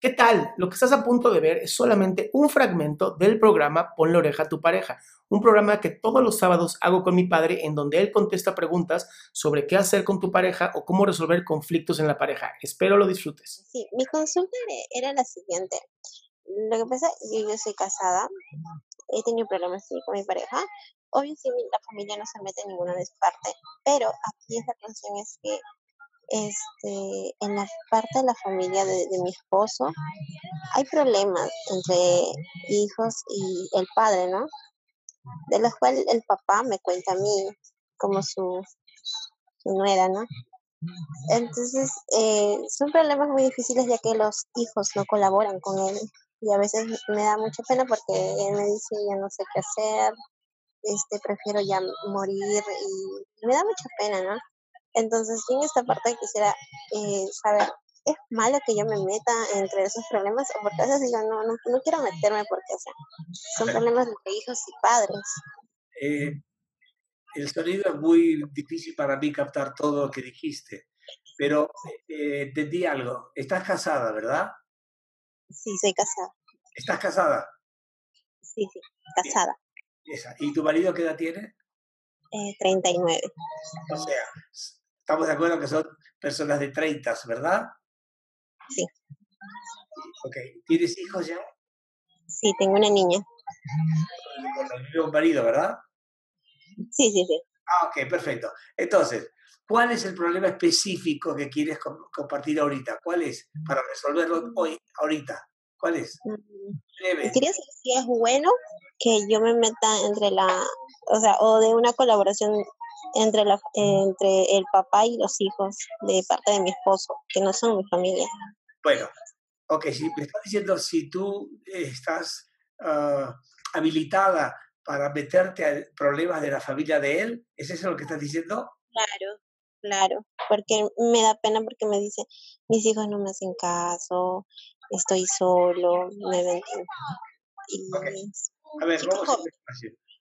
¿Qué tal? Lo que estás a punto de ver es solamente un fragmento del programa Pon la oreja a tu pareja, un programa que todos los sábados hago con mi padre en donde él contesta preguntas sobre qué hacer con tu pareja o cómo resolver conflictos en la pareja. Espero lo disfrutes. Sí, mi consulta era la siguiente. Lo que pasa es que yo soy casada, he tenido problemas con mi pareja. Obvio, sí, la familia no se mete en ninguna de sus partes, pero aquí esa cuestión es que este, en la parte de la familia de, mi esposo hay problemas entre hijos y el padre, ¿no? De los cuales el papá me cuenta a mí como su, su nuera, ¿no? Entonces, eh, son problemas muy difíciles ya que los hijos no colaboran con él y a veces me da mucha pena porque él me dice ya no sé qué hacer, este, prefiero ya morir y me da mucha pena, ¿no? Entonces, en esta parte quisiera eh, saber, ¿es malo que yo me meta entre esos problemas? O porque a veces digo, no, no, quiero meterme porque son problemas entre hijos y padres. Eh, el sonido es muy difícil para mí captar todo lo que dijiste, pero eh, entendí algo. Estás casada, ¿verdad? Sí, soy casada. ¿Estás casada? Sí, sí, casada. ¿Y tu marido qué edad tiene? Eh, 39. O sea, Estamos de acuerdo que son personas de 30, ¿verdad? Sí. Ok. ¿Tienes hijos ya? Sí, tengo una niña. Con el mismo marido, ¿verdad? Sí, sí, sí. Ah, ok, perfecto. Entonces, ¿cuál es el problema específico que quieres compartir ahorita? ¿Cuál es? Para resolverlo hoy, ahorita. ¿Cuál es? Mm, quería saber si es bueno que yo me meta entre la, o sea, o de una colaboración entre, la, entre el papá y los hijos de parte de mi esposo, que no son mi familia. Bueno, ok, si me estás diciendo si tú estás ah, habilitada para meterte a problemas de la familia de él, ¿es eso lo que estás diciendo? Claro, claro, porque me da pena porque me dice, mis hijos no me hacen caso, estoy solo, me ven. A ver, vamos a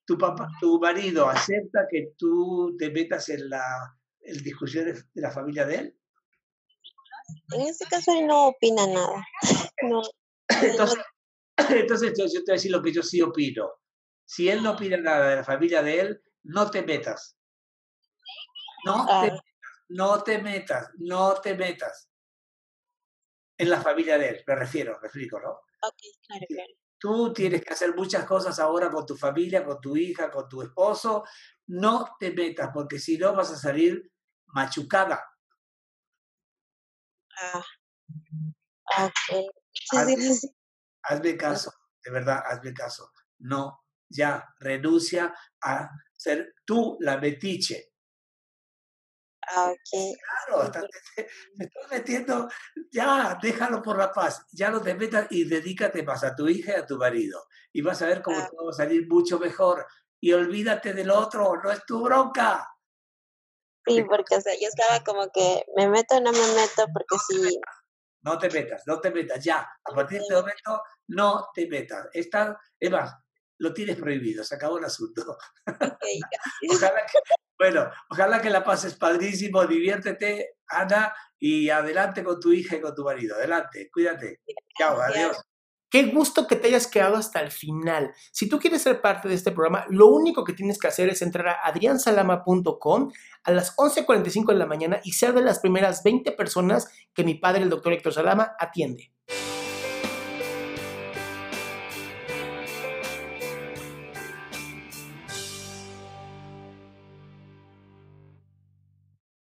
tu, papá, tu marido acepta que tú te metas en la en discusiones de la familia de él? En este caso él no opina nada. No, entonces, entonces yo te voy a decir lo que yo sí opino. Si él no opina nada de la familia de él, no te metas. No te metas, no te metas, no te metas. En la familia de él, me refiero, me explico, ¿no? Ok, claro, claro. Tú tienes que hacer muchas cosas ahora con tu familia, con tu hija, con tu esposo. No te metas, porque si no vas a salir machucada. Ah, hazme, caso, de verdad, hazme caso. No, ya, renuncia a ser tú la metiche. Ah, okay. Claro, te, estás metiendo, ya, déjalo por la paz, ya no te metas y dedícate más a tu hija y a tu marido. Y vas a ver cómo ah. todo va a salir mucho mejor. Y olvídate del otro, no es tu bronca. Sí, porque o sea, yo estaba como que me meto o no me meto, porque si... no te metas, no te metas, ya. A partir de este momento, no te metas. Esta, es más, lo tienes prohibido, se acabó el asunto. Ojalá que, bueno, ojalá que la pases padrísimo, diviértete, Ana, y adelante con tu hija y con tu marido. Adelante, cuídate. Chao, adiós. Qué gusto que te hayas quedado hasta el final. Si tú quieres ser parte de este programa, lo único que tienes que hacer es entrar a adriansalama.com a las 11.45 de la mañana y ser de las primeras 20 personas que mi padre, el doctor Héctor Salama, atiende.